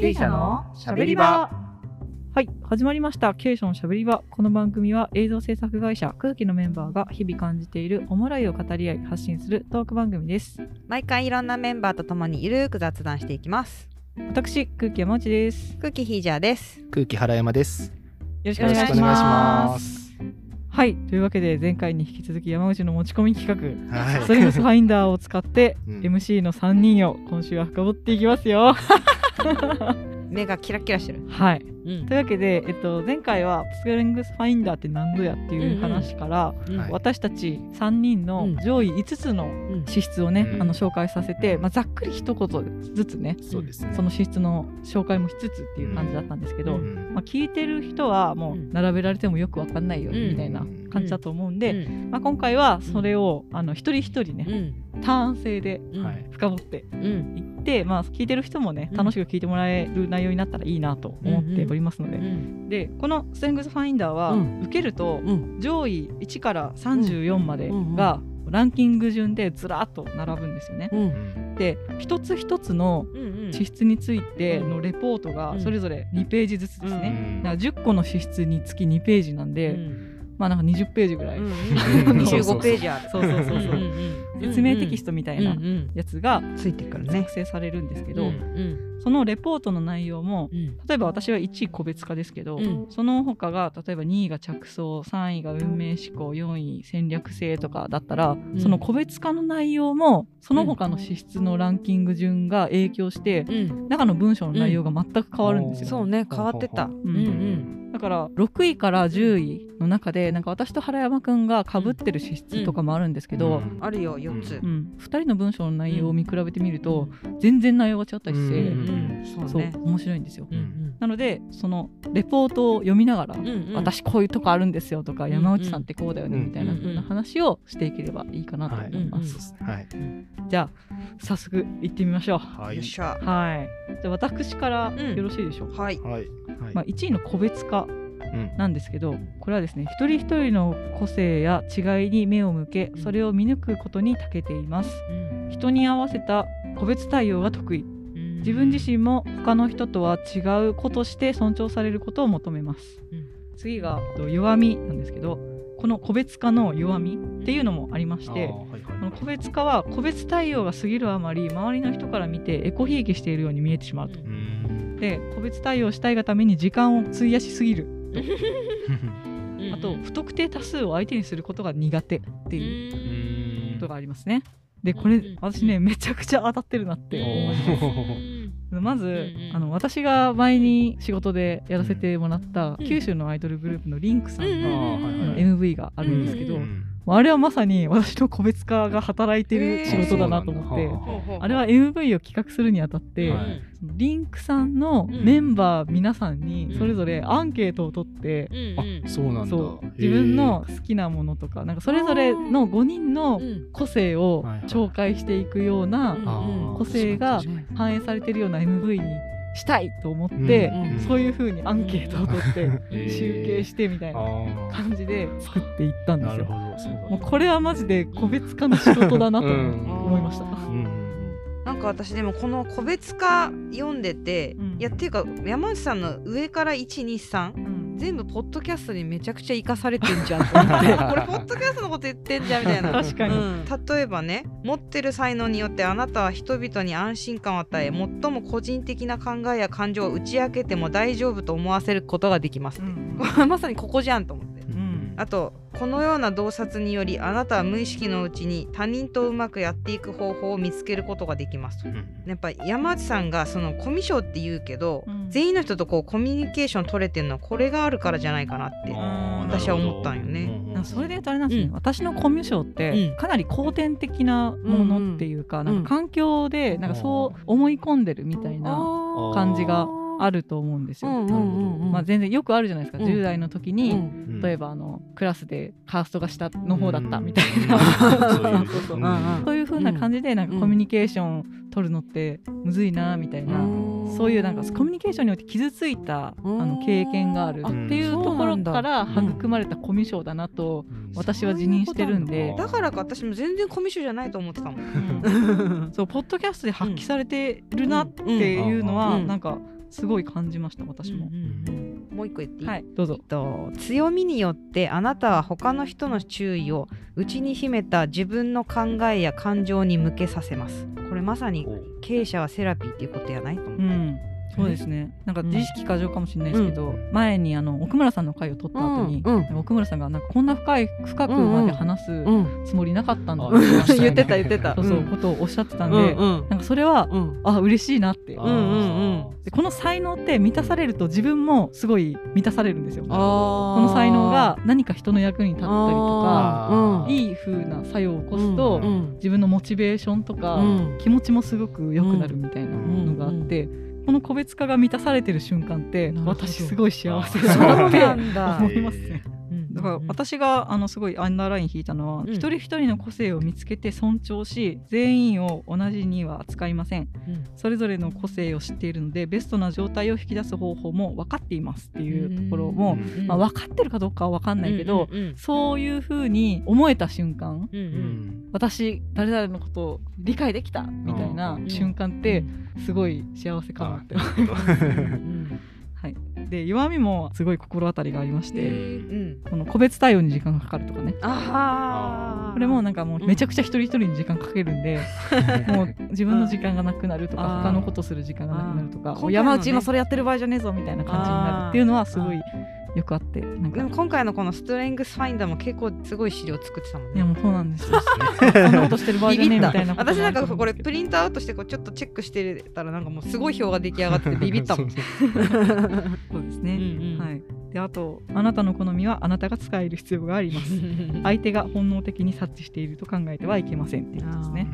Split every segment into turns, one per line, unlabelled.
経営者のしゃべり場。
はい始まりました。経営者のしゃべり場。この番組は映像制作会社空気のメンバーが日々感じているおもろいを語り合い発信するトーク番組です。
毎回いろんなメンバーとともにゆるーく雑談していきます。
私空気山内です。よ
空気ヒージャーです。
空気原山です。よろしくお願いし
ま
ます。す
はいというわけで前回に引き続き山内の持ち込み企画。
はい。
ストレングスファインダーを使って
うん。
MC の3人を今週は深掘っていきますよ
目がキラキラしてる。
はい。
うん。
というわけで、えっと、前回はストレングスファインダーって何ぞやっていう話から、
うん。
はい。
私たち3人の上位5つの
うん。
資質をね、
うん。
あの紹介させて、まあ、ざっくり一言ずつね
そうですね。
その資質の紹介もしつつっていう感じだったんですけど、
うん。
まあ、聞いてる人はもう並べられてもよくわかんないよ
うん。
みたいな感じだと思うんで、
うん。
まあ、今回はそれをあの一人一人ね、
うん。
ターン制で深掘って
うん。
いって、まあ、聞いてる人もね
うん。
楽しく聞いてもらえる内容になったらいいなと思っておりますので、
うん。
でこのストレングスファインダーは、
うん。
受けると
うん。
上位1から34まで
うん
がランキング順でずらっと並ぶんですよね。
うん。
うん
で一つ一つの
うん
資質についてのレポートが
うん。
それぞれ2ページずつですね。
うん
だから10個の資質につき2ページなんで、
うん。
まあなんか20ページぐらい、
うん
うん。
25ページある。
そうそうそうそう、説明テキストみたいなやつが
ついてくるね。
作成されるんですけど、
うん
そのレポートの内容も
うん。
例えば私は1位個別化ですけど、
うん。
その他が例えば2位が着想3位が運命思考4位戦略性とかだったら、
ん。
その個別化の内容もその他の資質のランキング順が影響して、
うん。
中の文章の内容が全く変わるんですよ。
そうね変わってた。うんうん
だから6位から10位の中でなんか私と原山くんが被ってる資質とかもあるんですけど、
うん。
あるよ4つ。
うん。2人の文章の内容を見比べてみると、全然内容が違ったりして、
うん
そう
そうね。
面白いんですよ。
うん
なのでそのレポートを読みながら、
うんうん。
私こういうとこあるんですよとか、
うん
山内さんってこうだよね
うん
みたいな風な話をしていければいいかなと思いま
うん
す。じゃあ早速行ってみましょう。
はい
よっ。しゃ
はい。じゃあ私から
うん
よろしいでしょうか？
はい
はい。はい。
まあ1位の個別化
うん
なんですけど、これはですね一人一人の個性や違いに目を向け、それを見抜くことに長けています。人に合わせた個別対応が得意。自分自身も他の人とは違う子として尊重されることを求めます、
うん
次がと弱みなんですけどこの個別化の弱みっていうのもありまして個別化は個別対応が過ぎるあまり周りの人から見てエコひいきしているように見えてしまうと。
うん。
で個別対応したいがために時間を費やしすぎる
うん。
あと不特定多数を相手にすることが苦手っていうことがありますね。でこれ
うん
私ねめちゃくちゃ当たってるなって。思いますまず、あの私が前に仕事でやらせてもらった、
うん。
九州のアイドルグループのリンクさん
うん
の,、MV があるんですけど、あれはまさに私の個別化が働いてる仕事だなと思って、
えー
あれは MV を企画するにあたって、
はい
リンクさんの
うん
メンバー皆さんに
うん。
それぞれアンケートを取って、
あ、そうなんだ。
自分の好きなものとかなんかそれぞれの5人の個性を紹介していくような個性が反映されてるような MV にしたいと思って、
うん。
そういう風にアンケートを取って集計してみたいな感じで作っていったんですよ。もうこれはマジで個別化の仕事だなと
うん。
思いました。
うん
なんか私でもこの個別化読んでて、
うん。
いやっていうか山内さんの上から123
うん
全部ポッドキャストにめちゃくちゃ生かされてんじゃんと思って。これポッドキャストのこと言ってんじゃんみたいな。
確かに、
うん。例えばね持ってる才能によってあなたは人々に安心感を与え最も個人的な考えや感情を打ち明けても大丈夫と思わせることができますって、
うん。
まさにここじゃんと思って。
ん
あとこのような洞察によりあなたは無意識のうちに他人とうまくやっていく方法を見つけることができます。と
うん。
やっぱ山内さんがそのコミュ障って言うけど、
うん。
全員の人とこうコミュニケーション取れてるのはこれがあるからじゃないかなって私は思ったんよね。
それで言うとあれなんですね、
うん。
私のコミュ障って
うん。
かなり後天的なものっていうか,、
ん
なんか環境でなんかそう思い込んでるみたいな感じがあると思うんですよ。まあ、全然よくあるじゃないですか、
うん。
10代の時に、
うん。
例えばあのクラスでカーストが下の方だったみたいな、
うん。
そう
いう
そうな感じでなんか
うん
コミュニケーション取るのってむずいなみたいな、
うん。
そういうなんかコミュニケーションによって傷ついたあの経験があるっていうところから育まれたコミュ障だなと
うん。
私は自認してるんで。
だ。からか私も全然コミュ障じゃないと思ってたもん。
うん。そうポッドキャストで発揮されてるなっていうのは
うん。
なんかすごい感じました私も、
うんうんうん。もう一個言っていい、
はい。どうぞ。
えっと強みによってあなたは他の人の注意を内に秘めた自分の考えや感情に向けさせます。これまさに経営者はセラピーっていうことやないと思う、
うんそうですね。なんか自意識過剰かもしれないですけど、前にあの奥村さんの回を取った後に、
うん。うん。
奥村さんがなんかこんな深い深くまで話す
うん。
つもりなかったんだ
あ
って言いましたよね
言ってた言ってた。
そうそう、
うん。
ことをおっしゃってたんで、
うんうん。
なんかそれは、
うん。
あ嬉しいなって。
あー
うんうん。
でこの才能って満たされると自分もすごい満たされるんですよ。こ
あ
の才能が何か人の役に立ったりとかいい風な作用を起こすと、
うん
自分のモチベーションとか、
うん。
気持ちもすごく良くなるみたいなのがあって、この個別化が満たされてる瞬間って私すごい幸せ
そう
だなって
なんだ
思いますね。
うん
だから私があのすごいアンダーライン引いたのは、
うん。
一人一人の個性を見つけて尊重し全員を同じには扱いません。
うん。
それぞれの個性を知っているのでベストな状態を引き出す方法も分かっていますっていうところも、
うん
まあ、分かってるかどうかは分かんないけど、
うんうん
そういうふうに思えた瞬間
うんうん。
私誰々のことを理解できたみたいな
うん。
瞬間ってすごい幸せかなって、
うん。
はい、で弱みもすごい心当たりがありまして、
うん。
この個別対応に時間がかかるとかね。
ああ
これもなんかもうめちゃくちゃ一人一人に時間かけるんで、もう自分の時間がなくなるとか他のことする時間がなくなるとか山内今それやってる場合じゃねえぞみたいな感じになるっていうのはすごいよくあってなんか。
でも今回のこのストレングスファインダーも結構すごい資料作ってたもんね。
いやもうそうなんですよ。そんなことしてる場合じゃねえみたいな
私なんかこれプリントアウトしてこうちょっとチェックしてたらなんかもうすごい表が出来上がっててビビったもん
そう
ですね、
うんうん。
はい。であとあなたの好みはあなたが使える必要があります。相手が本能的に察知していると考えてはいけませんっていうことですね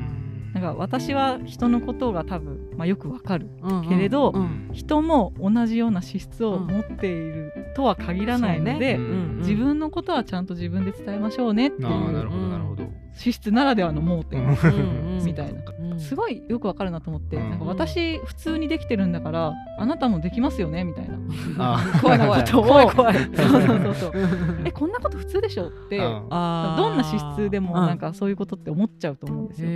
なんか私は人のことが多分、まあ、よくわかるけれど
うん。
人も同じような資質を持っているとは限らないので、
そうね。
うん
自分のことはちゃんと自分で伝えましょうねっていう資質ならではの盲点
うんうん
みたいな、
うん
すごいよくわかるなと思って、
うん
なんか私普通にできてるんだからあなたもできますよねみたいな。
あ
怖い怖い。怖い怖い。
そうそうそうそう。えこんなこと普通でしょってどんな資質でも
うん。
なんかそういうことって思っちゃうと思うんですよ。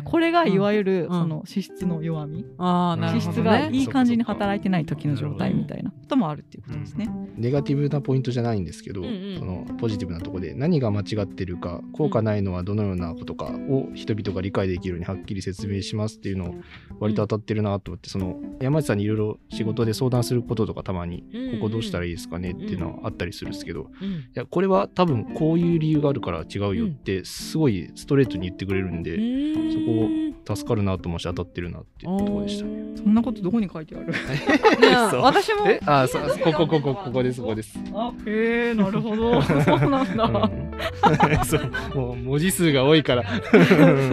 これがいわゆる
うん。
その資質の弱み、
あーなる
資
ほどね。
質がいい感じに働いてない時の状態みたいなこともあるっていうことですね。
ネガティブなポイントじゃないんですけど、
うんうん。
そのポジティブなところで何が間違ってるか効果ないのはどのようなことかを人々が理解できるようにはっきり説明しますっていうのを割と当たってるなと思ってその山内さんにいろいろ仕事で相談することとかたまにここどうしたらいいですかねっていうのはあったりするんですけど、い
うん。
やこれは多分こういう理由があるから違うよってすごいストレートに言ってくれるんで、そこを助かるなと思うし当たってるなっていうところでしたね。
そんなことどこに書いてある？
私も。
えあそうここここここですここです。
あへえなるほど。そうなんだ。
うん。そうもう文字数が多いから。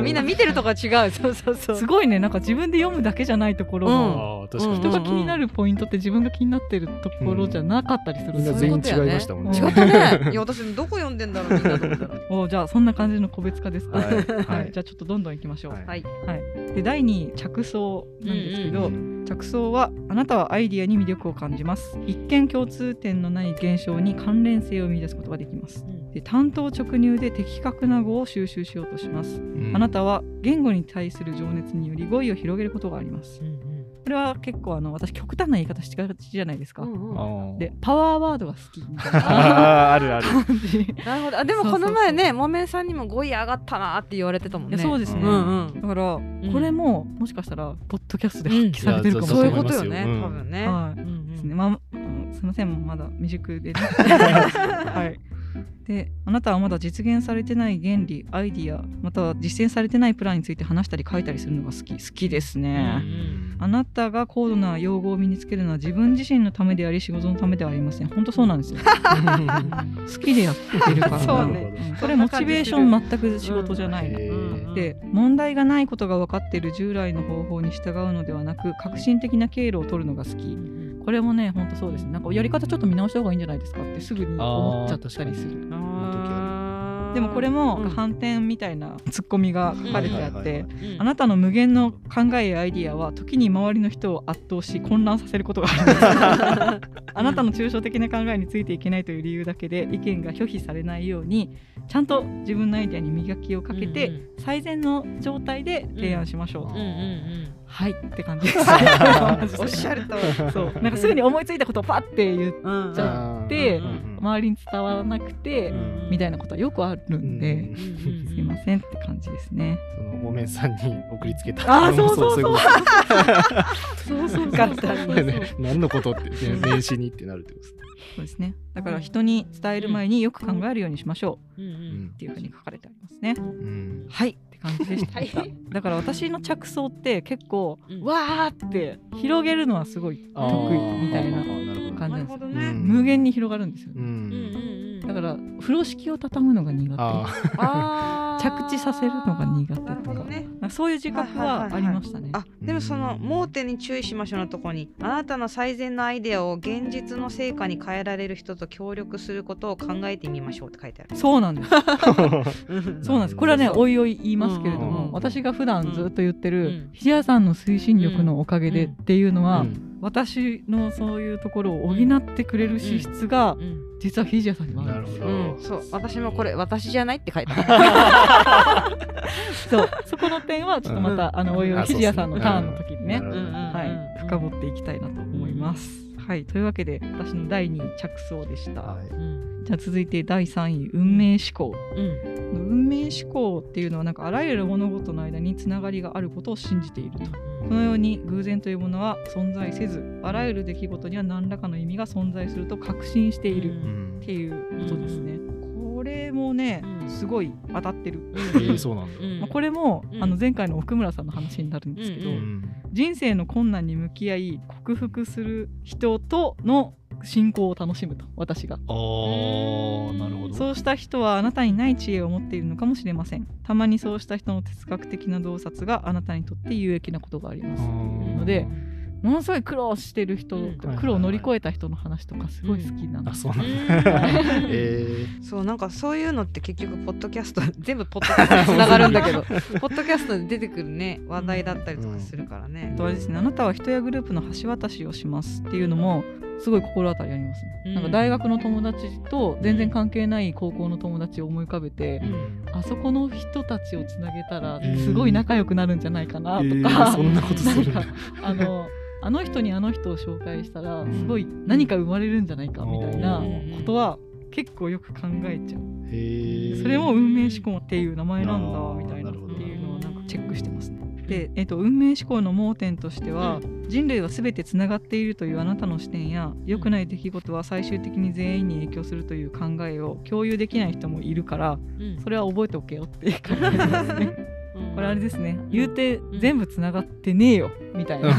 みんな見てるとこは違う。そうそうそう。
すごいねなんか自分で読むだけじゃないところも、
ああ確かに、
うん
人が気になるポイントって自分が気になってるところじゃなかったりする
みん。な
そういう
全員違いましたもんね。
違
違ったね。いや私どこ読んでんだろうみんなと思ったら。
おじゃあそんな感じの個別化ですか。
はい。
はい、じゃあちょっとどんどんいきましょう。
はい
はい。
はい、で第2位着想なんですけど、
うん
着想はあなたはアイディアに魅力を感じます。一見共通点のない現象に関連性を見出すことができます。で担当直入で的確な語を収集しようとします、
うん。
あなたは言語に対する情熱により語彙を広げることがありますこれは結構あの私極端な言い方しがちじゃないですか、
あー。
でパワーワードが好きみたいな。
あるある。
感じ。
なるほど。あでもこの前ねもめんさんにも語彙上がったなって言われてたもんね。
そうですね、
うんうん。
だから、
ん。
これももしかしたらポッドキャストで発揮されてるかも。し
そういう
れない、
ことよね
うん。
多分ね。
はい。
うんうん。
ですね。まあ、うんすみません、まだ未熟でね。はい。で、あなたはまだ実現されてない原理、アイディア、または実践されてないプランについて話したり書いたりするのが好き、好きですね。あなたが高度な用語を身につけるのは自分自身のためであり仕事のためではありません。本当そうなんですよ。好きでやってるから。
そうね
んそれモチベーション全く仕事じゃないの。
へー
で問題がないことが分かっている従来の方法に従うのではなく革新的な経路を取るのが好きこれもねほんとそうですねなんかやり方ちょっと見直した方がいいんじゃないですかってすぐに思っちゃったりする
あ
でもこれも
うん。
反転みたいなツッコミが書かれてあってあなたの無限の考えやアイディアは時に周りの人を圧倒し混乱させることがある あなたの抽象的な考えについていけないという理由だけで意見が拒否されないようにちゃんと自分のアイデアに磨きをかけて、最善の状態で提案しましょうはいって感じ。です。
うんおっしゃると
そう。なんかすぐに思いついたことをパッて言う
うん
じゃあで
うん。うん。
周りに伝わらなくて、
うん。
みたいなことはよくあるんで、
うん。
すいませんって感じですね。
そのごめんさんに送りつけた。
あーそうそうそう。
い
そうそう
簡単に
ことね何のことって、ね、年始にってなるってことですね。
そうですね。だから人に伝える前によく考えるようにしましょう。っていうふうに書かれてありますね。
うん。
はい。って感じでした。
はい
だから私の着想って結構、
うん。
わーって広げるのはすごい得意みたいな感じなんです
ね。
うん。
無限に広がるんですよね。
うん
うんうん
だから風呂敷を畳むのが苦手。着地させるのが苦手とか。
ね。
そういう自覚はありましたね。
あでもその盲点に注意しましょうのとこに。あなたの最善のアイデアを現実の成果に変えられる人と協力することを考えてみましょうって書いてある。
そうなんです。
う ん
そうなんです。これはね、おいおい言いますけれども、
うん。うん。うん
私が普段ずっと言ってる、
うん。
ひじやさんの推進力のおかげで
うん。
っていうのは、
うん
私のそういうところを補ってくれる資質が、
うん
実はひじやさんにもあ
なる
んですよ。
ど、
うん、そう。私もこれ私じゃないって書いてある。
そう、そこの点はちょっとまた、
うん。
あのおいおい
あ
ひじやさんのターンの時にね、はい、深掘っていきたいなと思います。はい、というわけで私の第2位着想でした。
はい。
うん。
じゃあ続いて第3位運命思考。
うん。
運命思考っていうのはなんかあらゆる物事の間につながりがあることを信じていると。このように偶然というものは存在せずあらゆる出来事には何らかの意味が存在すると確信している
うん。
っていうことですね。これもね
うん
すごい当たってる。
えーそうなんだ、
うん。
まあ、これも、
うん。
あの前回の奥村さんの話になるんですけど、
う
うん。
人生の困難に向き合い克服する人との信仰を楽しむと私が。
あーなるほど。
そうした人はあなたにない知恵を持っているのかもしれません。たまにそうした人の哲学的な洞察があなたにとって有益なことがありますのでものすごい苦労してる人、
うん。
苦労を乗り越えた人の話とかすごい好きなんです、
あそうなん
うん。
だ え
そうなんかそういうのって結局ポッドキャスト 全部ポッドキャストにつながるんだけど ポッドキャストで出てくるね話題だったりとかするからね。
あ。とあれですね。あなたは人やグループの橋渡しをしますっていうのもすごい心当たりありますね、
うん。
なんか大学の友達と全然関係ない高校の友達を思い浮かべて、
ー
あそこの人たちをつなげたら
うん。
すごい仲良くなるんじゃないかなと
え
か、
ーそんなことするんだ
なんかあのあの人にあの人を紹介したら
うん。
すごい何か生まれるんじゃないかみたいな
うん。
ことは結構よく考えちゃう。それも運命思考っていう名前なんだみたいなっていうのをなんかチェックしてますね。で、えっと運命思考の盲点としては、人類は全てつながっているというあなたの視点や良くない出来事は最終的に全員に影響するという考えを共有できない人もいるから
うん。
それは覚えておけよっていう感じですね。これあれですね。言うて全部つながってねえよみたいな、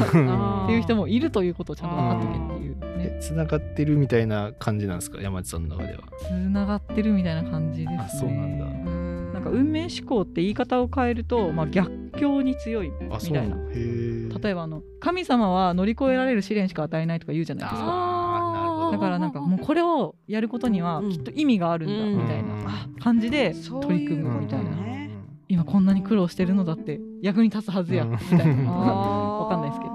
っていう人もいるということをちゃんと分かっておけっていうね。
つながってるみたいな感じなんですか？山地さんの中では。
つながってるみたいな感じですね。
あそうなんだ。
うん
なんか運命思考って言い方を変えると、まあ、逆境に強い
あ
みた
いの？へー。
例えばあの神様は乗り越えられる試練しか与えないとか言うじゃないですか。だからなんかもうこれをやることにはきっと意味があるんだ
うん
みたい
うん。
な感じで取り組むみたいな。今こんなに苦労してるのだって役に立つはずや
うん。
みたいな。
あ ー
わかんないですけど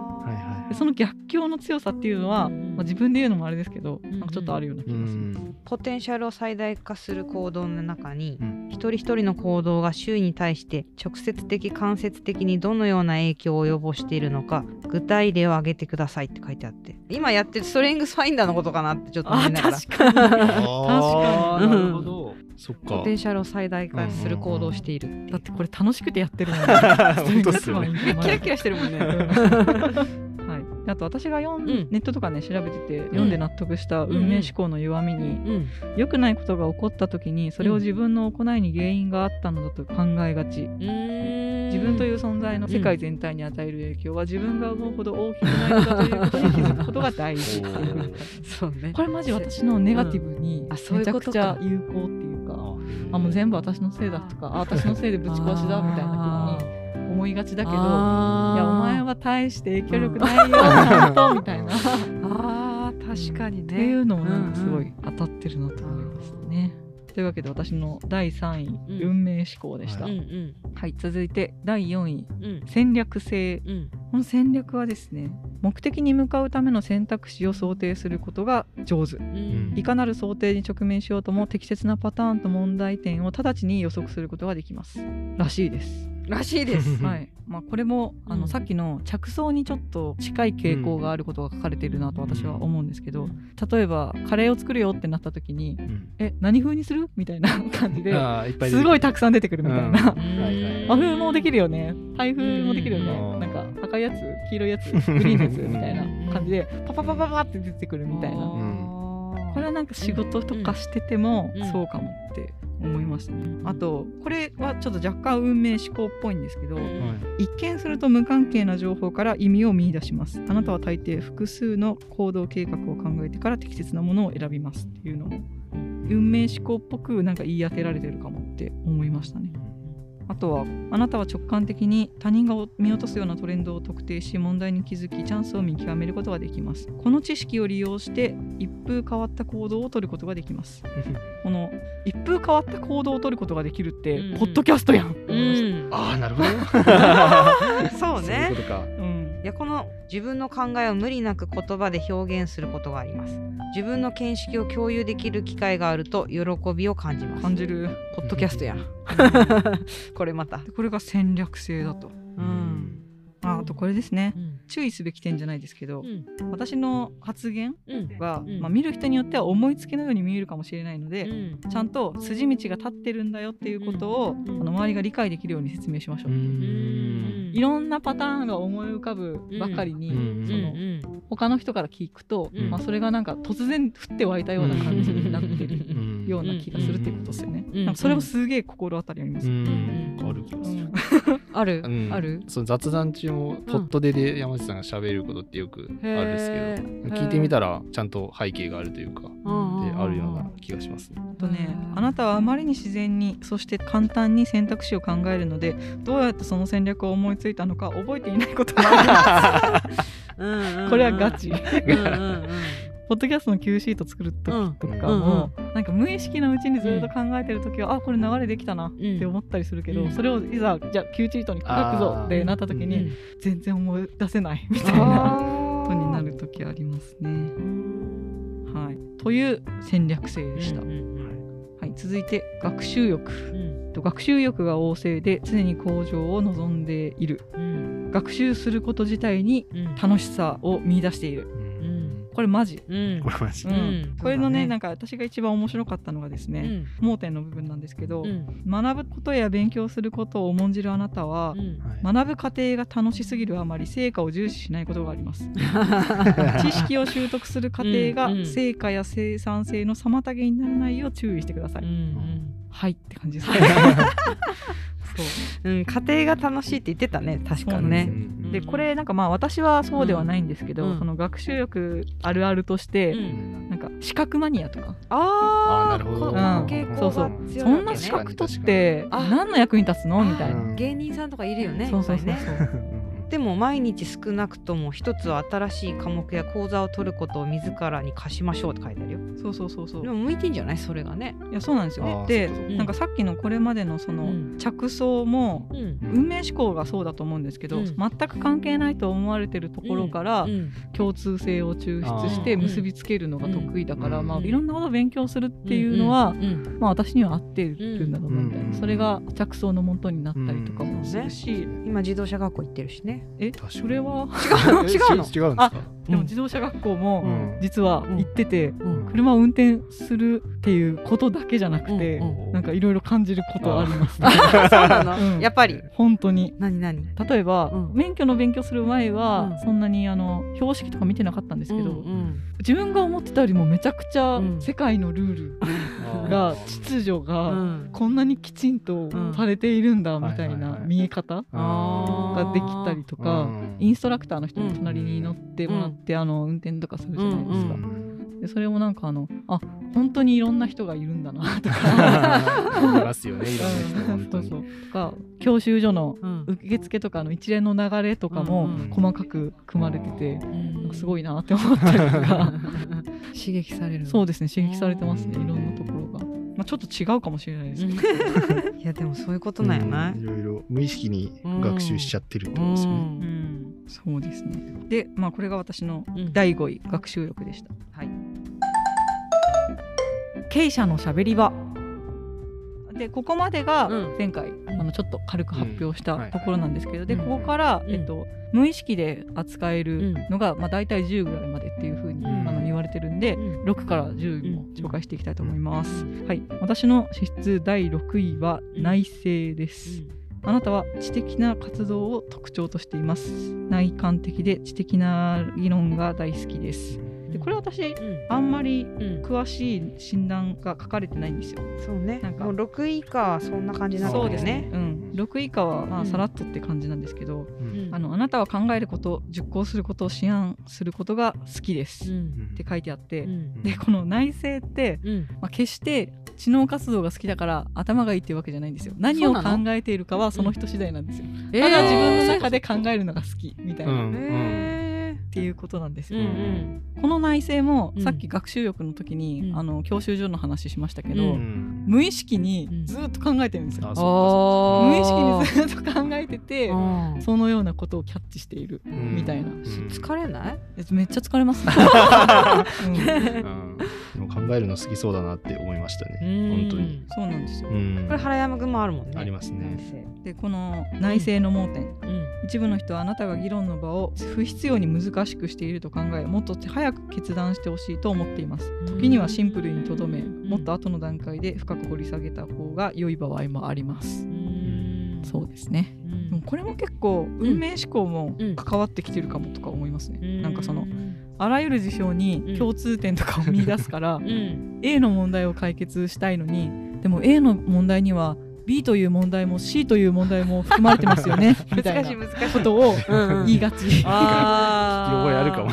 その逆境の強さっていうのは、
うん。
まあ、自分で言うのもあれですけど、
うん。うん
なんかちょっとあるような気
う
がする。
ん。
ポテンシャルを最大化する行動の中に、
うん。
一人一人の行動が周囲に対して直接的間接的にどのような影響を及ぼしているのか具体例を挙げてくださいって書いてあって。今やってるストレングスファインダーのことかなってちょっと思
あ
いながら。
確かに。
あー。
確かに
なるほど。そっか。
ポテンシャルを最大化する行動をしているっていう。
だってこれ楽しくてやってるもん
本当っすよね。
ストレングスファインダー。
キラキラしてるもんね。
はい、あと私が読ん、
うん。
ネットとかね調べてて読んで納得した運命思考の弱みに、
うん。
良くないことが起こった時にそれを自分の行いに原因があったのだと考えがち、自分という存在の世界全体に与える影響は自分が思うほど大きくないのだということに気づくことが大事
そうね。
これマジ私のネガティブにめちゃくちゃ有効っていうかあもう全部私のせいだとかあ私のせいでぶち壊しだみたいな風に思いがちだけどいやお前は大して影響力ないよちゃんとみたいな。っ
あー確かにね。
ていうのもなんかすご
うん
い当たってるなと思いますね。というわけで私の第3位、
うん。
運命思考でした、
うんう
はい
ん
続いて第4位
うん。
戦略性。
うん。
この戦略はですね目的に向かうための選択肢を想定することが上手。
うん。
いかなる想定に直面しようとも適切なパターンと問題点を直ちに予測することができます。らしいです。
らしいです。
はい。まあ、これもあの、
うん
さっきの着想にちょっと近い傾向があることが書かれているなと私は思うんですけど、例えばカレーを作るよってなった時に
うん「
え何風にする?」みたいな 感じですごいたくさん出てくるみたいな。和風もできるよね。台風もできるよね。
うん。
なんか赤いやつ黄色いやつグリーンのやつみたいな感じでパパパパパって出てくるみたいな。これはなんか仕事とかしてても
うん。
そうかもって思いましたね。あとこれはちょっと若干運命思考っぽいんですけど
はい。
一見すると無関係な情報から意味を見出します。あなたは大抵複数の行動計画を考えてから適切なものを選びますっていうのも運命思考っぽくなんか言い当てられてるかもって思いましたねあとはあなたは直感的に他人が見落とすようなトレンドを特定し問題に気づきチャンスを見極めることができます。この知識を利用して一風変わった行動を取ることができます。この一風変わった行動を取ることができるって、
うん。
ポッドキャストやん、
うん。
ああなるほど
そうね。
そういうことか
いやこの自分の考えを無理なく言葉で表現することがあります。自分の見識を共有できる機会があると喜びを感じます。
感じる。
ポッドキャストや これまた。
でこれが戦略性だと。
うん
ああとこれですね。
うん。
注意すべき点じゃないですけど、
うん。
私の発言
うん。
が、
うん。
まあ、見る人によっては思いつきのように見えるかもしれないので、
うん。
ちゃんと筋道が立ってるんだよっていうことを、
ん。
あの周りが理解できるように説明しましょう。
うん。
いろんなパターンが思い浮かぶばかりに、
うん。
その
うん。
他の人から聞くと、
うん。
まあ、それがなんか突然降って湧いたような感じになってる。
うん
ような気がするっていうことですよね。それもすげえ心当たりあります。
ある気がする。
ある。
うん。
ある。
その雑談中もポットでで山内さんが喋ることってよくあるんです
へ
け
ー。
ど聞いてみたらちゃんと背景があるというかで
うん
あるような気がしますね。
あとね、あなたはあまりに自然にそして簡単に選択肢を考えるのでどうやってその戦略を思いついたのか覚えていないことがあります。これはガチ。
うんうん
ポッドキャストの Q シート作る時とかも、なんか無意識のうちにずっと考えてる時は、あこれ流れできたなって思ったりするけど、
うん。
それをいざじゃあ Q シートに書くぞってなった時に、
うん。
全然思い出せないみたいな。ことになる時ありますね。はい、という戦略性でした。
うんうん
はい、続いて学習欲。学習欲が旺盛で常に向上を望んでいる。
うん。
学習すること自体に
うん。
楽しさを見出している。
うん
これマジ、
うん。
これマジ。
うん。
うん。
これのね
ね。
なんか私が一番面白かったのがですね、
うん。
盲点の部分なんですけど、
うん。
学ぶことや勉強することを重んじるあなたは学ぶ過程が楽しすぎるあまり成果を重視しないことがあります。知識を習得する過程が成果や生産性の妨げにならないよう注意してください、
うん
はいって感じです。ね そう
う。んうん家庭が楽しいって言ってたね確かね。
うん
でこれなんかまあ私はそうではないんですけど、
うん。
その学習欲あるあるとして、
うん。
なんか資格マニアとか、
あ
あーなるほど。
こ
うん
の傾向が強い
そんな資格取って何の役に立つの？みたいな、
うん
芸人さんとかいるよね。
そうそうそう
いっぱいね。
そう
でも毎日少なくとも一つは新しい科目や講座を取ることを自らに課しましょうって書いてあるよ。
そうそうそうそう。
でも向いてんじゃない？それがね。
いやそうなんですよで
そうかそう。
か
なんかさっきのこれまでのその
うん。
着想も運命思考がそうだと思うんですけど、
うん。
全く関係ないと思われてるところから
うん。
共通性を抽出して結びつけるのが得意だから、
うん。
まあ、いろんなことを勉強するっていうのは、
うん。
まあ、私には合ってるんだろうなみたいな、
うん。
それが着想のもとになったりとかもするし、
今自動車学校行ってるしね
えそれは？
違う違うの？
違うんですか？
でも自動車学校も
うん。
実は行ってて、
うん
車を運転するっていうことだけじゃなくて、
うん
なんかいろいろ感じることあります、ね、
そうなの、
うん。
やっぱり？
本当に。
何何？
例えば、
うん。
免許の勉強する前は、
うん。
そんなにあの標識とか見てなかったんですけど、
うんうん
自分が思ってたよりもめちゃくちゃ
うん。
世界のルールが、秩序が、
うん。
こんなにきちんと
うん
されているんだみたいな見え方ができたりとか、
うん。
インストラクターの人も隣に乗ってもらって、あの運転とかするじゃないですか。
うん
でそれもなんかあのあ本当にいろんな人がいるんだな とか。
いますよねいろんな人本当に。
そうそう。とか教習所の
うん。
受付とかの一連の流れとかも
うんうん
細かく組まれてて、
うん
すごいなって思ったりとか。
刺激される。
そうですね刺激されてますねいろんなところが。まあ、ちょっと違うかもしれないですけど、
いやでもそういうことなんやな。い
うんいろいろ無意識に学習しちゃってるってことですよね。
うん、そうですね。でまあこれが私の
うん。
第5位学習力でした。
はい
経営者のしゃべり場。でここまでが
うん。
前回、あのちょっと軽く発表した
うん。はい
ところなんですけど、で
うん
ここから、
うん。
えっと、無意識で扱えるのが、まあ、大体10ぐらいまでっていうふうに、
うん。
あの言われてるんで、
うん。
6から10も紹介していきたいと思います、はい。私の資質第6位は内省です、あなたは知的な活動を特徴としています。内観的で知的な議論が大好きですでこれ私
うん。
あんまり
うん。
詳しい診断が書かれてないんですよ。
そうね。
なんか。
もう6位以下はそんな感じなんだよ
そうですね。
ね、
うん、6以下はま
うん
あさらっとって感じなんですけど、
うん。
あのあなたは考えること実行することを思案することが好きです、っ
うん。
て書いてあって、
うん。
でこの内省って、
うん。
まあ、決して知能活動が好きだから頭がいいっていうわけじゃないんですよ。何を考えているかはその人次第なんですよ、
えー。
ただ自分の中で考えるのが好きみたいな、っ
うん
へ
ていうことなんです
ーう
よ、
ん。
この内省も
うん。
さっき学習力の時に、
うん。
あの教習所の話しましたけど、
う
うん。
無意識にずっと考えてるんですよ、
あ
うん
そ
無意識
あ
にずっと考えてて
ー
そのようなことをキャッチしているみたいな、
うん。
疲れない？
えめっちゃ疲れます、うん。
うん。でも考えるの好きそうだなって思いましたね。本当に。
そうなんですよ。
うん。
これ原山君もあるもんね。
ありますね。
内
でこの内政の盲点。一部の人はあなたが議論の場を不必要に難しくしていると考えもっと早く決断してほしいと思っています。時にはシンプルにとどめもっと後の段階で深く掘り下げた方が良い場合もあります。
うん。
そうですね。
うん。
でもこれも結構運命思考も
うん。
関わってきてるかもとか思いますね、
うん。
なんかそのあらゆる事象に共通点とかを見出すから、
うん
A の問題を解決したいのにでも A の問題には B という問題も C という問題も含まれてますよね みたいな
難しい難しい
ことを言いがち。
あー
覚えあるかも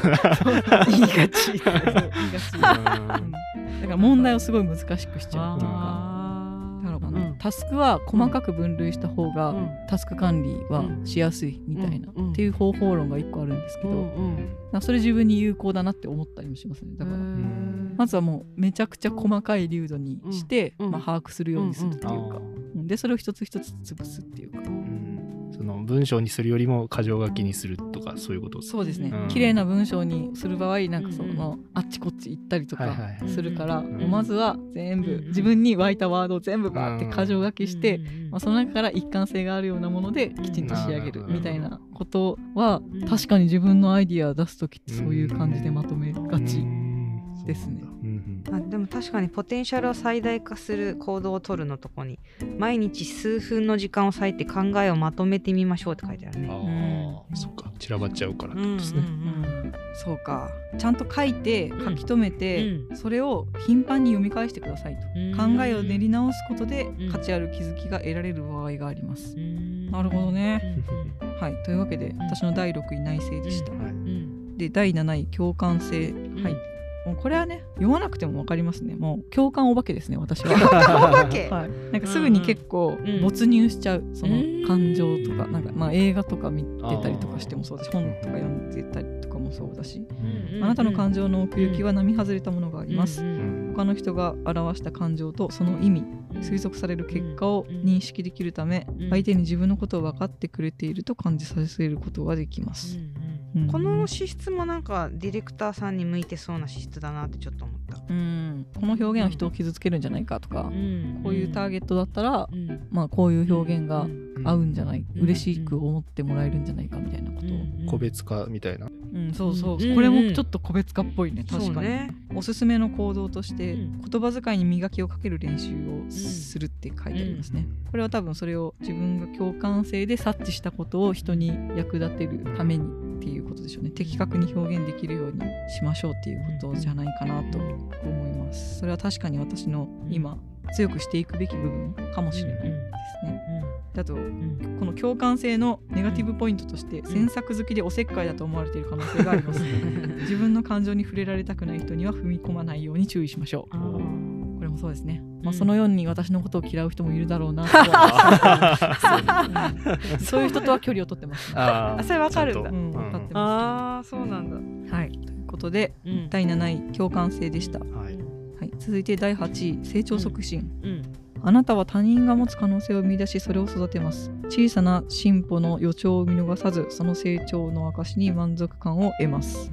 な。
言いがち。言いがち。うんだから問題をすごい難しくしちゃうというか。
あー
だからあの
うん。
タスクは細かく分類した方が、
うん。
タスク管理はしやすいみたいな、っていう方法論が一個あるんですけど、
うんうん。
それ自分に有効だなって思ったりもしますね。だから、
うん。
まずはもうめちゃくちゃ細かい流度にして、
うん。
まあ、把握するようにするっていうか、でそれを一つ一つ潰すっていうか、
うんその文章にするよりも箇条書きにするとかそういうこと？
そうですね、
うん。
綺麗な文章にする場合なんかそ
うん
の、あっちこっち行ったりとか
はいはいはい
するから、
ん。
もうまずは全部、
うん
自分に湧いたワードを全部バーって箇条書きして、まあ、その中から一貫性があるようなものできちんと仕上げる
うん
みたいなことは
うん。
確かに自分のアイディア出す時ってそういう感じでまとめがち
うん。
ですね。
うん。
あでも確かにポテンシャルを最大化する行動を取るのとこに毎日数分の時間を割いて考えをまとめてみましょうって書いてある
うん
ね。
ああそっか。散らばっちゃうからって
うん
ことですね。
そうか。ちゃんと書いて
うん
書き留めて、
う
それを頻繁に読み返してくださいと、
うん。
考えを練り直すことで
ん。
価値ある気づきが得られる場合があります。な
な
るほどね。はい、というわけで
ん。
私の第6位内政でした。
はい。
うん
で第7位共感性、はいもうこれはね読まなくても分かりますね。もう共感お化けですね私は。はい、なんかすぐに結構
うん
没入しちゃう、その
うん。
感情とか。なんかまあ映画とか見てたりとかしてもそうだし本とか読んでたりとかもそうだし、あなたの感情の奥行きは並外れたものがあります、
うん
他の人が表した感情とその意味推測される結果を認識できるため
うん。
相手に自分のことを分かってくれていると感じさせることができます、うん
この資質もなんかディレクターさんに向いてそうな資質だなってちょっと思った。
うん、この表現は人を傷つけるんじゃないかとか、こういうターゲットだったら、
うん。
まあ、こういう表現が合うんじゃない、
うん
嬉しく思ってもらえるんじゃないかみたいなことを、
個別化みたいな。
うんそうそう、
うん
これもちょっと個別化っぽいね確かに、
ね。
おすすめの行動として、
うん。
言葉遣いに磨きをかける練習をするって書いてありますね、これは多分それを自分が共感性で察知したことを人に役立てるためにっていうことでしょうね。的確に表現できるようにしましょうっていうことじゃないかなと思います。それは確かに私の今強くしていくべき部分かもしれないですね、だとこの共感性のネガティブポイントとして詮索好きでおせっかいだと思われている可能性があります。自分の感情に触れられたくない人には踏み込まないように注意しましょう。これもそうですね、まあ、
うん
そのように私のことを嫌う人もいるだろうなとは。うん。そういう人とは距離を取ってます、ね
あ
あそれわかる。んだ
うんってま
ああそうなんだ。
す、はい。ということで
うん。
第7位共感性でした、は
うん
い、続いて第8位成長促進、
うん。
あなたは他人が持つ可能性を見出しそれを育てます。小さな進歩の予兆を見逃さずその成長の証に満足感を得ます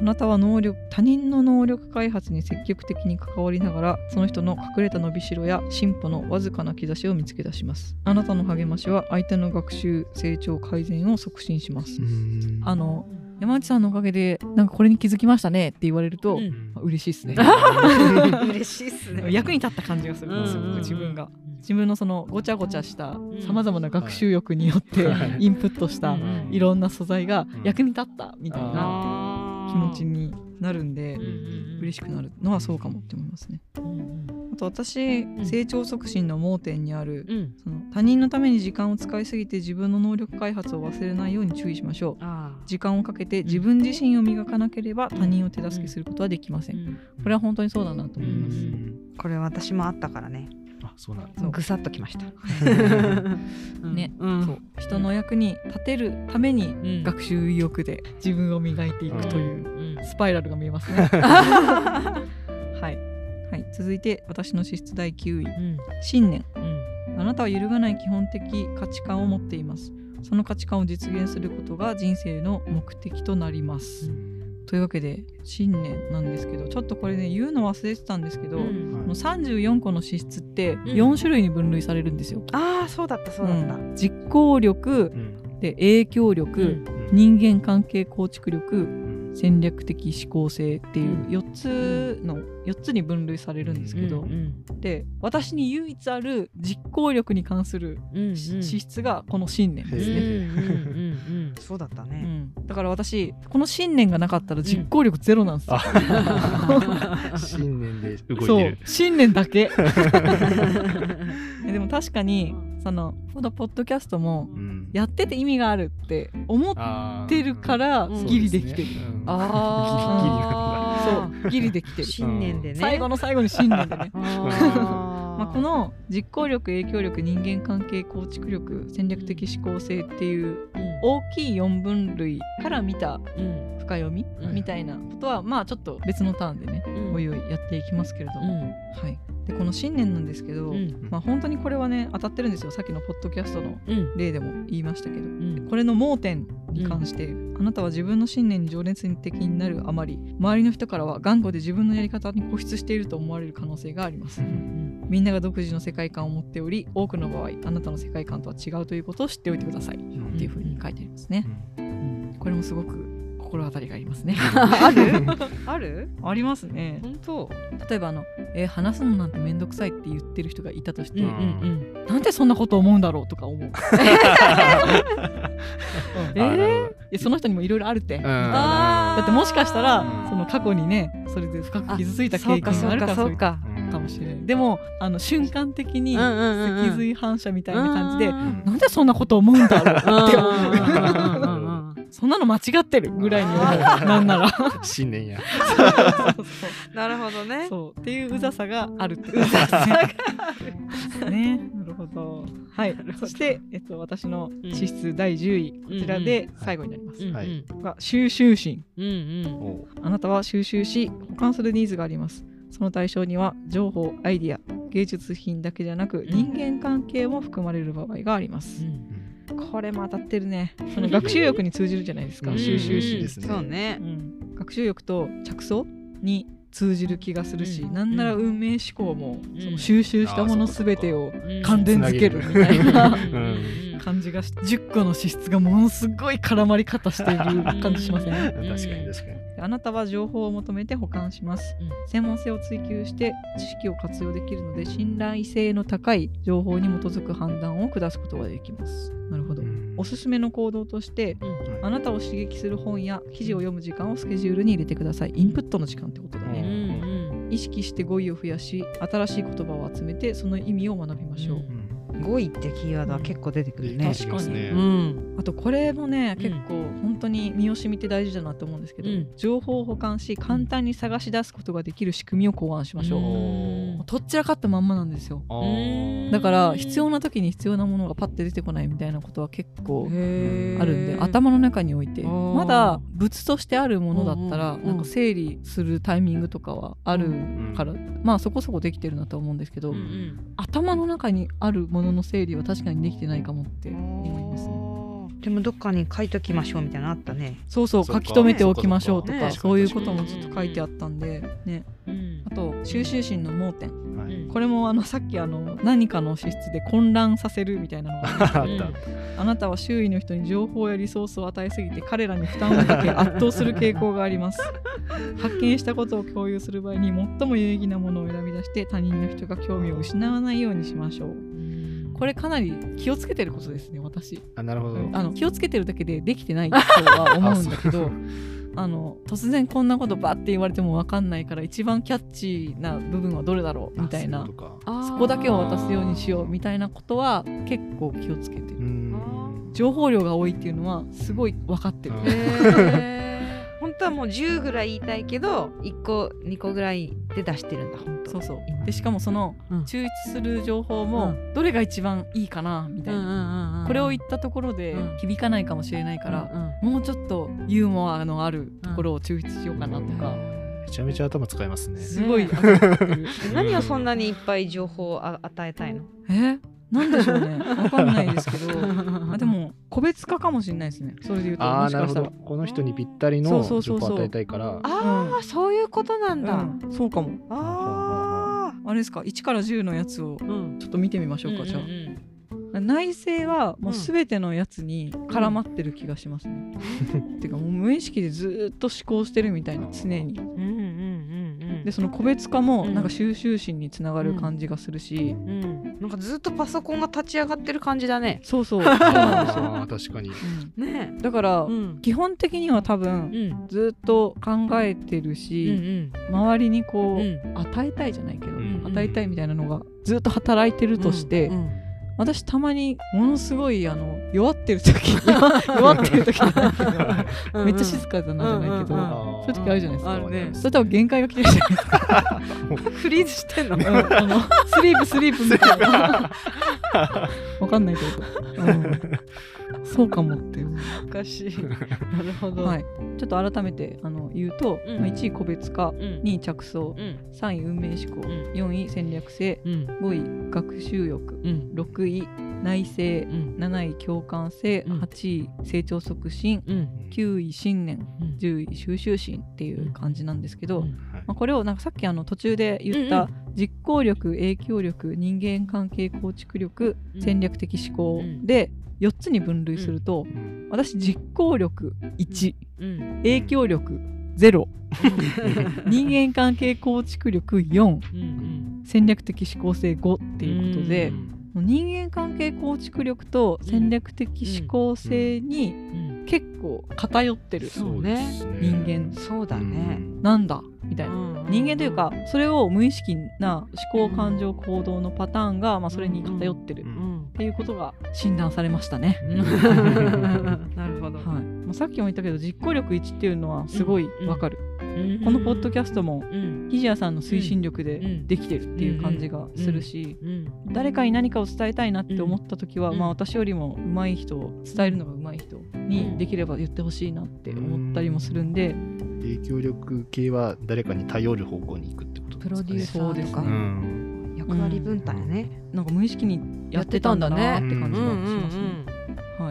あなたは能力他人の能力開発に積極的に関わりながらその人の隠れた伸びしろや進歩のわずかな兆しを見つけ出します。あなたの励ましは相手の学習成長改善を促進します。
うん。
あの山内さんのおかげでなんかこれに気づきましたねって言われると、
うん。
まあ嬉しいですね。
嬉しいっすね。
役に立った感じがするん。ですよ、
うん
自分が。自分のそのごちゃごちゃした
ん。
さまざまな学習欲によって
はい。
インプットした
うん。
いろんな素材が
うん。
役に立ったみたいな気持ちになるんで嬉しくなるのはそうかもって思いますね。
うん
あと私
ん
成長促進の盲点にある
うん
その他人のために時間を使いすぎて自分の能力開発を忘れないように注意しましょう。時間をかけて自分自身を磨かなければ他人を手助けすることはできません。
うん
これは本当にそうだなと思います。
うんこれ私もあったからね
あそうなんだ
そう。
ぐさっときました。
ね。
うん。
そう人の役に立てるために
うん。
学習意欲で自分を磨いていくという
うん。
スパイラルが見えますね。はい、はい、続いて私の資質第9位。
うん。
信念。
うん。
あなたは揺るがない基本的価値観を持っています。その価値観を実現することが人生の目的となります、というわけで信念なんですけどちょっとこれね言うの忘れてたんですけど、
うん。
この34個の資質って
ん。
4種類に分類されるんですよ、
ああそうだったそうだった。
うん。実行力
うん。
で影響力、
うん。
うん。
人間関係構築力
うん
戦略的思考性っていう
うん。
4つの4つに分類されるんですけど、
うん
で私に唯一ある実行力に関する
うんうん。
資質がこの信念
うん
ですね、
うんうんうんうんそうだった
う
ね
ん。だから私この信念がなかったら実行力ゼロなんですよ、
あ。信念で動い
そ
てる。
う。信念だけ。えでも確かにそのこのポッドキャストも
うん。
やってて意味があるって思ってるから
うん。
ギリできてる、
そう
ギリできてる。
信念でね
最後の最後に信念でね。
あ
まあ、この実行力影響力人間関係構築力戦略的思考性っていう大きい4分類から見た
うん
深読み
うん。
みたいなことはまあちょっと別のターンでね
うん。
おいおいやっていきますけれど
う
も、
ん。
はい、でこの信念なんですけど、
うん。
まあ、本当にこれはね当たってるんですよ。さっきのポッドキャストの。
うん。
例でも言いましたけど。
うん。
これの盲点に関して、あなたは自分の信念に情熱的になるあまり周りの人からは頑固で自分のやり方に固執していると思われる可能性があります。
うん
みんなが独自の世界観を持っており多くの場合あなたの世界観とは違うということを知っておいてくださいっていうふうに書いてありますね、これもすごく心当たりがありますね。
ある？ある？
ありますね。
本当？
例えばあの、えー話すのなんてめんどくさいって言ってる人がいたとして、
うんうん
なんでそんなこと思うんだろうとか思う。えー、いやその人にもいろいろあるって、
うん。
だってもしかしたら
うん。
その過去にねそれで深く傷ついた経験があるから
そうか
かもしれない。でもあの瞬間的に
うんうんうんうん。
脊髄反射みたいな感じで、
うん。うん
なんでそんなこと思うんだろうって思う。
うんうんうんうん
そんなの間違ってるぐらいに思う。なんなら。
信念や。
なるほどね。
そう。っていううざさがあるってう。ざさがある。ね。なるほど。はい。そして、えっと、私の資質第10位、こちらで最後になります、
うんうん。
はい。
が収集心。
うんうん。
あなたは収集し保管するニーズがあります。その対象には情報アイディア芸術品だけじゃなく人間関係も含まれる場合があります、これも当たってるね。その学習欲に通じるじゃないですか、
うん。
収集心
ですね。
そうね。
うん。学習欲と着想に通じる気がするし、
うん。
なんなら運命思考も、
うん
その収集したもの
あーそっか
全てを
うん。
関連づけるみたいな感じがして10個の資質がものすごい絡まり方している感じしません。
確かに確かに
あなたは情報を求めて保管します、
うん。
専門性を追求して知識を活用できるので信頼性の高い情報に基づく判断を下すことができます。なるほど、
うん。
おすすめの行動として
うん。
あなたを刺激する本や記事を読む時間をスケジュールに入れてください。インプットの時間ってことだ
う
ね、
ん
意識して語彙を増やし新しい言葉を集めてその意味を学びましょう、
う
うん
語彙ってキーワードは結構出てくるね。
確かに。ね。
うん。
あとこれもね
うん。
結構本当に身を染みて大事だなと思うんですけど、
うん。
情報を保管し簡単に探し出すことができる仕組みを考案しましょう、
うん。
とっちらかったまんまなんですよ。だから必要な時に必要なものがパッて出てこないみたいなことは結構あるんで頭の中に置いてまだ物としてあるものだったら
うん。うんうん
なんか整理するタイミングとかはあるからまあそこそこできてるなとは思うんですけど頭の中にあるものの整理は確かにできてないかもって思いますね。
でもどっかに書いときましょうみたいなのあったね。
そうそう書き留めておきましょうと
ね
か。そういうこともずっと書いてあったんでね。
うん。
あと収集心の盲点。
はい
これもあのさっきあの何かの資質で混乱させるみたいなのがありまし
あった。
あなたは周囲の人に情報やリソースを与えすぎて彼らに負担をかけ 圧倒する傾向があります。発見したことを共有する場合に最も有意義なものを選び出して他人の人が興味を失わないようにしましょうこれかなり気をつけてることですね私。
あなるほど。
あの気をつけてるだけでできてないとは思うんだけど あの突然こんなことバッて言われても分かんないから一番キャッチーな部分はどれだろうみたいな
あそううこ
だけを渡すようにしようみたいなことは結構気をつけてる。情報量が多いっていうのはすごい分かってる
当はもう10ぐらい言いたいけど1個2個ぐらいで出してるんだ本当。
そうそう。
今。
でしかもその
うん。
抽出する情報もどれが一番いいかなみたいな、これを言ったところで
うん。
響かないかもしれないから、もうちょっとユーモアのあるところを抽出しようかなとか、
めちゃめちゃ頭使いますね。
すごい
何をそんなにいっぱい情報をあ与えたいの？
え？なんでしょうね。わかんないですけど。あでも個別化かもしれないですね。それで言うと
ああなるほど。この人にぴったり
そ
の
うそうそうそう。
情報を与えたいから。
ああ、そういうことなんだ、
うん。そうかも。
あ
あれですか？1から10のやつを
あ、うん、
ちょっと見てみましょうか、じゃあ
うんうん。
内政はもう全てのやつに絡まってる気がしますね。ていうかもう無意識でずーっと思考してるみたいな常に。
うんうんうんうん
でその個別化も
うん。
なんか収集心につながる感じがするし、
うん。なんかずっとパソコンが立ち上がってる感じだね。
そうそう。そうなんですよ。
確かに。
うん。
ね。
だから、
うん。
基本的には多
う
分
ん。
ずっと考えてる
うん
し、周りにこう、
うん。
与えたいじゃないけど、
うん。
与えたいみたいなのがずっと働いてるとして、
うん
私たまにものすごいあの弱ってる時 弱ってる時めっちゃ静かだなじゃな。いけど、
うんうんうん。
そういう時あるじゃないですか。
ね。
それ多分限界が来てるじゃないですか。
フリーズしてんの。
うんあのスリープスリープみたいな。わかんないけど、うん。そうかもって。
おかしい。なるほど。
はい。ちょっと改めてあの言うと、
うん。
まあ、1位個別化、
うん。
2位着想、
うん。
3位運命思考、
ん。
4位戦略性、
うん。
5位学習欲、
うん。
6位内政、
うん。
7位共感性、
うん
8位成長促進、
うん
9位信念、
うん
10位収集心っていう感じなんですけど、
うん。
はい。
まあ、これをなんかさっきあの途中で言っ
うん
た実行力、影響力、人間関係構築力、
うん。
戦略的思考
うん。
で4つに分類すると、
うん。
私実行力1、
うん。
影響力0、人間関係構築力4、
うん
戦略的思考性5っていうことで、人間関係構築力と戦略的思考性に
うん。
結構偏ってる人間。
そうだね。
なんだ？みたいな。人間というかそれを無意識な思考感情行動のパターンが、まあ、それに偏ってる
う
っ
うん
ていうことが診断されましたね。
なるほど。
はい。まあ、さっきも言ったけど実行力1っていうのはすごいわかる、
こ
このポッドキャストも
うん。
ひじやさんの推進力で
うん。
できてるっていう感じがするし、
うん
誰かに何かを伝えたいなって思った時は、
うん。
まあ、私よりも上手い人伝えるのが上手い人にできれば言ってほしいなって思ったりもするんで、
影響力系は誰かに頼る方向に行くってこと
プロ
ですかね。
デューサーとか
そうですね。
うん。
役割分担やね。
なんか無意識にやってたんだなって感じがしますね。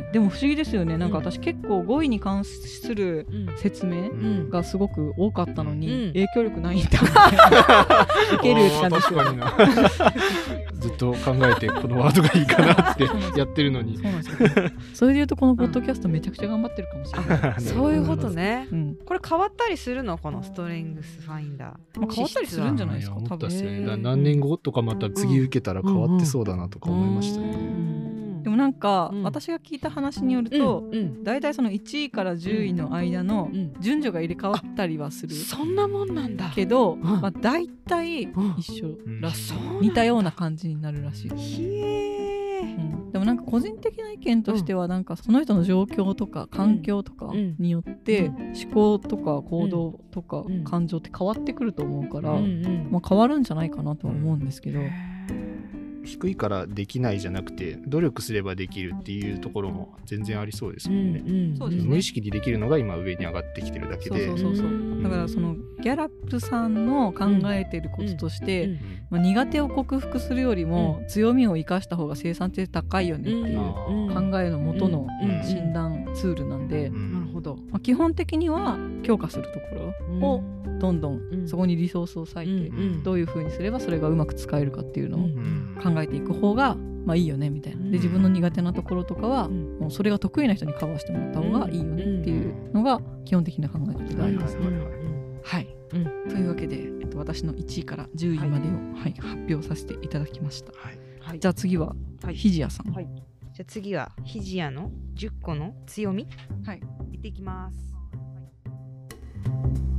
はい、でも不思議ですよね。なんか私結構語彙に関する説明
うん。
がすごく多かったのに、
うん。
影響力ないんだ。けるっ
ずっと考えてこのワードがいいかなってやってるのに。
そうなんですよ。それで言うとこのポッドキャストめちゃくちゃ頑張ってるかもしれない、
そういうことね。
うん。
これ変わったりするの？このストレングスファインダー。
まあ、変わったりするんじゃないですか多分。
ね。何年後とかまた次受けたら変わってそうだなとか思いましたね、
でもなんか、
うん。
私が聞いた話によると、
うん。
大体その1位から10位の間の
うん。
順序が入れ替わったりはする
そんなもんなんだ。
けど、
ん。
まあ、大体
うん。
一緒らしい、似たような感じになるらしい、でもなんか個人的な意見としてはなんかその人の状況とか環境とかによって思考とか行動とか感情って変わってくると思うから、まあ、変わるんじゃないかなとは思うんですけど。
低いからできないじゃなくて努力すればできるっていうところも全然ありそうですもんね。無意識にできるのが今上に上がってきてるだけで。
だからそのギャラップさんの考えてることとして、うん。まあ、苦手を克服するよりも強みを生かした方が生産性高いよねっていう考えのもとの診断ツールなんで、なるほど、まあ、基本的には強化するところをどんどんそこにリソースを割いて、どういうふうにすればそれがうまく使えるかっていうのを考えていく方がまあいいよねみたいな。で自分の苦手なところとかはもうそれが得意な人にカバーしてもらった方がいいよねっていうのが基本的な考え方であります。ね。はい、うん、というわけで、えっと、私の1位から10位までを、はい、発表させていただきました。はい、じゃあ次は、はい、ひじやさん。はい、
じゃあ次はひじやの10個の強み、はい、いっていきます。はい